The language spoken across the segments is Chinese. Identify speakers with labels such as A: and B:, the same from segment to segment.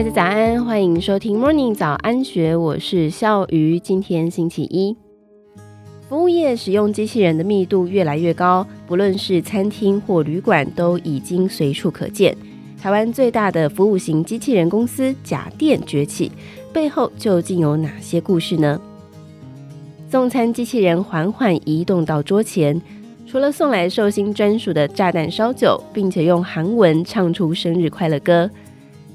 A: 大家早安，欢迎收听 Morning 早安学，我是笑鱼。今天星期一，服务业使用机器人的密度越来越高，不论是餐厅或旅馆，都已经随处可见。台湾最大的服务型机器人公司甲电崛起，背后究竟有哪些故事呢？送餐机器人缓缓移动到桌前，除了送来寿星专属的炸弹烧酒，并且用韩文唱出生日快乐歌。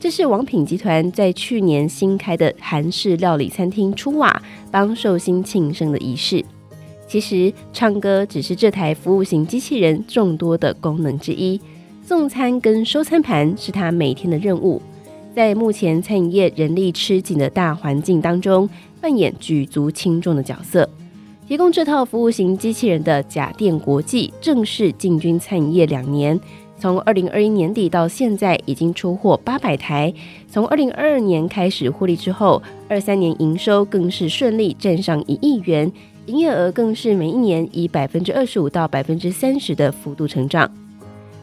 A: 这是王品集团在去年新开的韩式料理餐厅出瓦，帮寿星庆生的仪式。其实，唱歌只是这台服务型机器人众多的功能之一。送餐跟收餐盘是他每天的任务。在目前餐饮业人力吃紧的大环境当中，扮演举足轻重的角色。提供这套服务型机器人的甲电国际正式进军餐饮业两年。从二零二一年底到现在，已经出货八百台。从二零二二年开始获利之后，二三年营收更是顺利站上一亿元，营业额更是每一年以百分之二十五到百分之三十的幅度成长。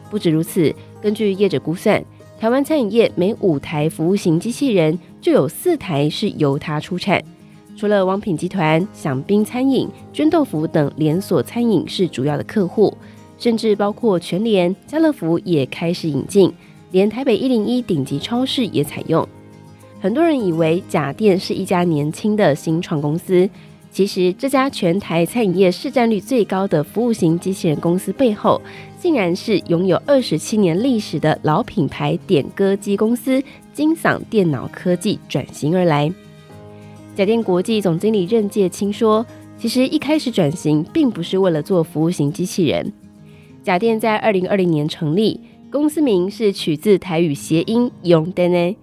A: 不止如此，根据业者估算，台湾餐饮业每五台服务型机器人就有四台是由它出产。除了王品集团、享宾餐饮、绢豆腐等连锁餐饮是主要的客户。甚至包括全联、家乐福也开始引进，连台北一零一顶级超市也采用。很多人以为假电是一家年轻的新创公司，其实这家全台餐饮业市占率最高的服务型机器人公司背后，竟然是拥有二十七年历史的老品牌点歌机公司金嗓电脑科技转型而来。甲电国际总经理任介清说：“其实一开始转型并不是为了做服务型机器人。”甲电在二零二零年成立，公司名是取自台语谐音“用电呢”。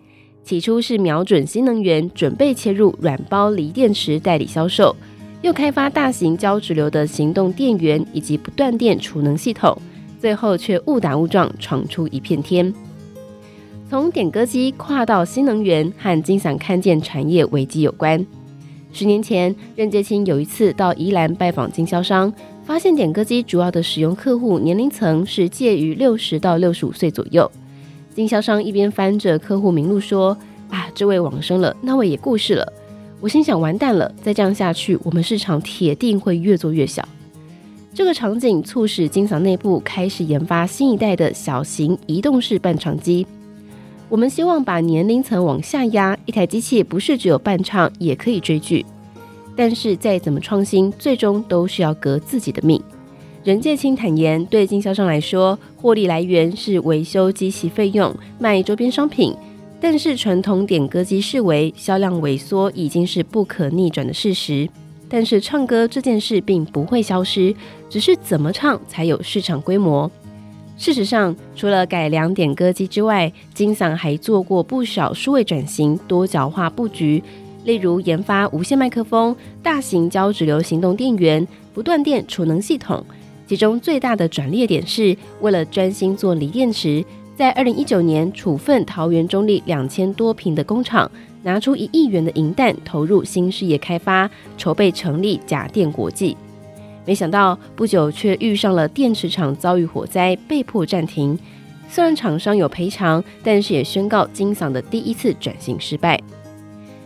A: 起初是瞄准新能源，准备切入软包锂电池代理销售，又开发大型交直流的行动电源以及不断电储能系统，最后却误打误撞闯出一片天。从点歌机跨到新能源，和金嗓看见产业危机有关。十年前，任杰清有一次到宜兰拜访经销商。发现点歌机主要的使用客户年龄层是介于六十到六十五岁左右。经销商一边翻着客户名录说：“啊，这位往生了，那位也过世了。”我心想：完蛋了，再这样下去，我们市场铁定会越做越小。这个场景促使金嗓内部开始研发新一代的小型移动式伴唱机。我们希望把年龄层往下压，一台机器不是只有伴唱，也可以追剧。但是再怎么创新，最终都是要革自己的命。任介清坦言，对经销商来说，获利来源是维修机器费用、卖周边商品。但是传统点歌机视为销量萎缩已经是不可逆转的事实。但是唱歌这件事并不会消失，只是怎么唱才有市场规模。事实上，除了改良点歌机之外，金嗓还做过不少数位转型、多角化布局。例如研发无线麦克风、大型交直流行动电源、不断电储能系统，其中最大的转捩点是为了专心做锂电池，在二零一九年处分桃园中立两千多坪的工厂，拿出一亿元的银弹投入新事业开发，筹备成立甲电国际。没想到不久却遇上了电池厂遭遇火灾，被迫暂停。虽然厂商有赔偿，但是也宣告金嗓的第一次转型失败。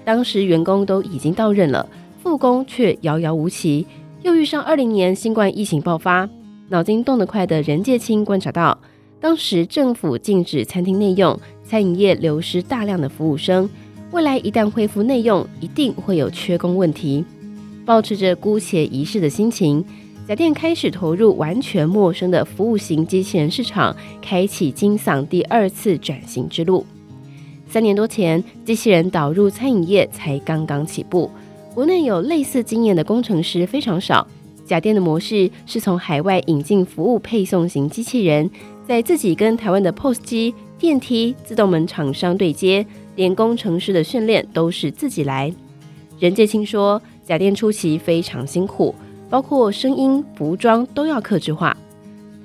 A: 当时员工都已经到任了，复工却遥遥无期。又遇上二零年新冠疫情爆发，脑筋动得快的任介清观察到，当时政府禁止餐厅内用，餐饮业流失大量的服务生。未来一旦恢复内用，一定会有缺工问题。抱持着姑且一试的心情，甲电开始投入完全陌生的服务型机器人市场，开启金嗓第二次转型之路。三年多前，机器人导入餐饮业才刚刚起步，国内有类似经验的工程师非常少。甲电的模式是从海外引进服务配送型机器人，在自己跟台湾的 POS 机、电梯、自动门厂商对接，连工程师的训练都是自己来。任介清说，甲电初期非常辛苦，包括声音、服装都要克制化。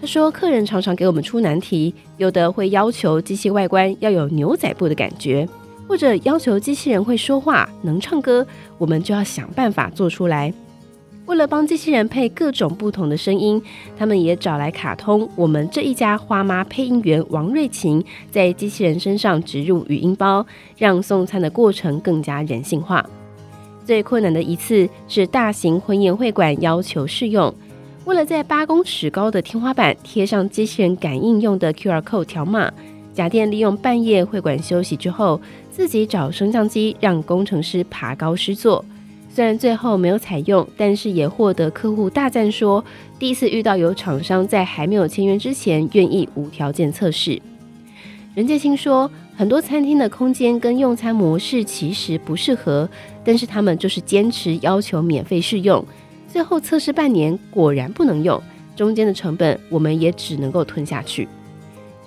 A: 他说：“客人常常给我们出难题，有的会要求机器外观要有牛仔布的感觉，或者要求机器人会说话、能唱歌，我们就要想办法做出来。为了帮机器人配各种不同的声音，他们也找来卡通我们这一家花妈配音员王瑞琴，在机器人身上植入语音包，让送餐的过程更加人性化。最困难的一次是大型婚宴会馆要求试用，为了在八公尺高的天花板贴上机器人感应用的 QR code 条码，甲店利用半夜会馆休息之后，自己找升降机让工程师爬高施作。虽然最后没有采用，但是也获得客户大赞，说第一次遇到有厂商在还没有签约之前愿意无条件测试。任建清说，很多餐厅的空间跟用餐模式其实不适合，但是他们就是坚持要求免费试用，最后测试半年果然不能用，中间的成本我们也只能够吞下去。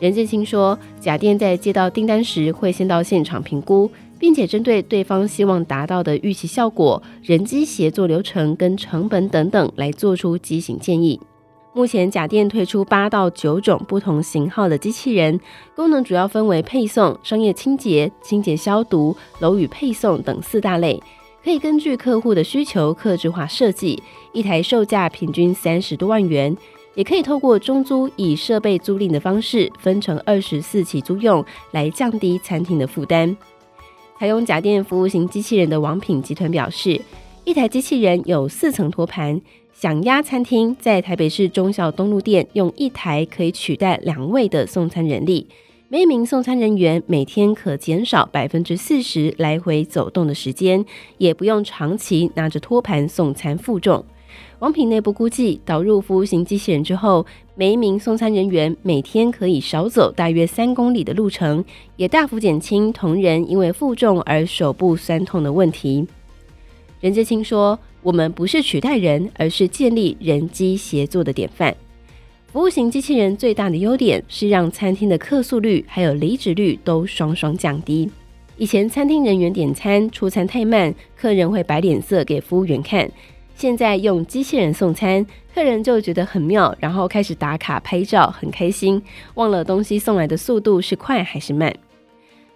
A: 任建清说，甲店在接到订单时会先到现场评估。并且针对对方希望达到的预期效果、人机协作流程跟成本等等来做出机型建议。目前甲店推出八到九种不同型号的机器人，功能主要分为配送、商业清洁、清洁消毒、楼宇配送等四大类，可以根据客户的需求客制化设计。一台售价平均三十多万元，也可以透过中租以设备租赁的方式分成二十四期租用，来降低餐厅的负担。采用甲店服务型机器人的王品集团表示，一台机器人有四层托盘，蒋鸭餐厅在台北市忠孝东路店用一台可以取代两位的送餐人力，每一名送餐人员每天可减少百分之四十来回走动的时间，也不用长期拿着托盘送餐负重。王品内部估计，导入服务型机器人之后，每一名送餐人员每天可以少走大约三公里的路程，也大幅减轻同仁因为负重而手部酸痛的问题。任介清说：“我们不是取代人，而是建立人机协作的典范。服务型机器人最大的优点是让餐厅的客诉率还有离职率都双双降低。以前餐厅人员点餐出餐太慢，客人会摆脸色给服务员看。”现在用机器人送餐，客人就觉得很妙，然后开始打卡拍照，很开心，忘了东西送来的速度是快还是慢。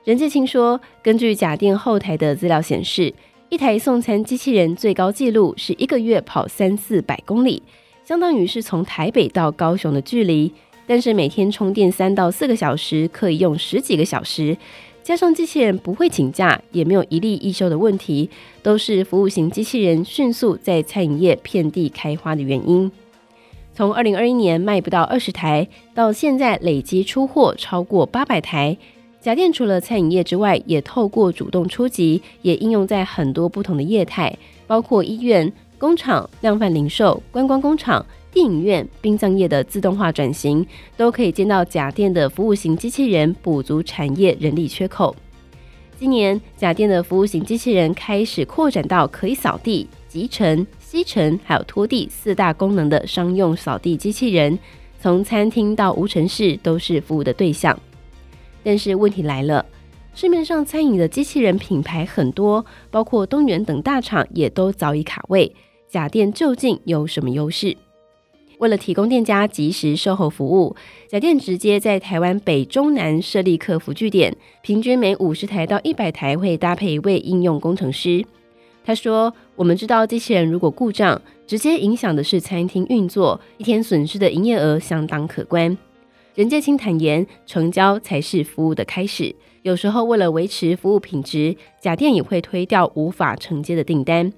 A: 任介清说，根据假店后台的资料显示，一台送餐机器人最高纪录是一个月跑三四百公里，相当于是从台北到高雄的距离，但是每天充电三到四个小时，可以用十几个小时。加上机器人不会请假，也没有一例一休的问题，都是服务型机器人迅速在餐饮业遍地开花的原因。从二零二一年卖不到二十台，到现在累积出货超过八百台。甲店除了餐饮业之外，也透过主动出击，也应用在很多不同的业态，包括医院、工厂、量贩零售、观光工厂。电影院、殡葬业的自动化转型，都可以见到甲店的服务型机器人补足产业人力缺口。今年，甲店的服务型机器人开始扩展到可以扫地、集尘、吸尘，还有拖地四大功能的商用扫地机器人，从餐厅到无尘室都是服务的对象。但是问题来了，市面上餐饮的机器人品牌很多，包括东元等大厂也都早已卡位，甲店究竟有什么优势？为了提供店家即时售后服务，假店直接在台湾北中南设立客服据点，平均每五十台到一百台会搭配一位应用工程师。他说：“我们知道机器人如果故障，直接影响的是餐厅运作，一天损失的营业额相当可观。”任建清坦言，成交才是服务的开始。有时候为了维持服务品质，假店也会推掉无法承接的订单。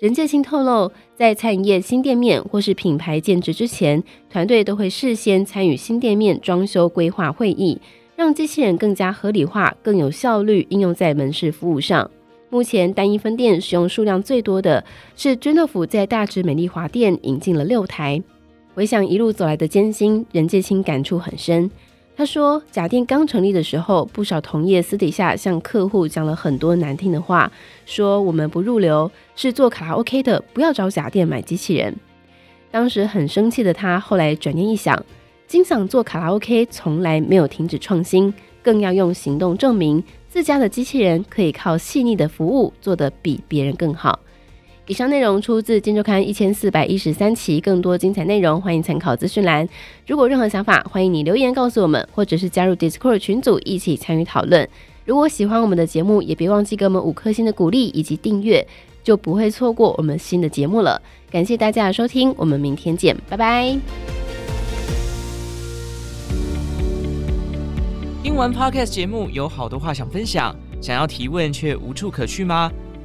A: 任建清透露，在餐饮业新店面或是品牌建置之前，团队都会事先参与新店面装修规划会议，让机器人更加合理化、更有效率应用在门市服务上。目前单一分店使用数量最多的是君乐福，在大直美丽华店引进了六台。回想一路走来的艰辛，任介清感触很深。他说，甲店刚成立的时候，不少同业私底下向客户讲了很多难听的话，说我们不入流，是做卡拉 OK 的，不要找甲店买机器人。当时很生气的他，后来转念一想，金嗓做卡拉 OK 从来没有停止创新，更要用行动证明自家的机器人可以靠细腻的服务做得比别人更好。以上内容出自《今周刊》一千四百一十三期，更多精彩内容欢迎参考资讯栏。如果有任何想法，欢迎你留言告诉我们，或者是加入 Discord 群组一起参与讨论。如果喜欢我们的节目，也别忘记给我们五颗星的鼓励以及订阅。就不会错过我们新的节目了。感谢大家的收听，我们明天见，拜拜。
B: 听完 Podcast 节目，有好多话想分享，想要提问却无处可去吗？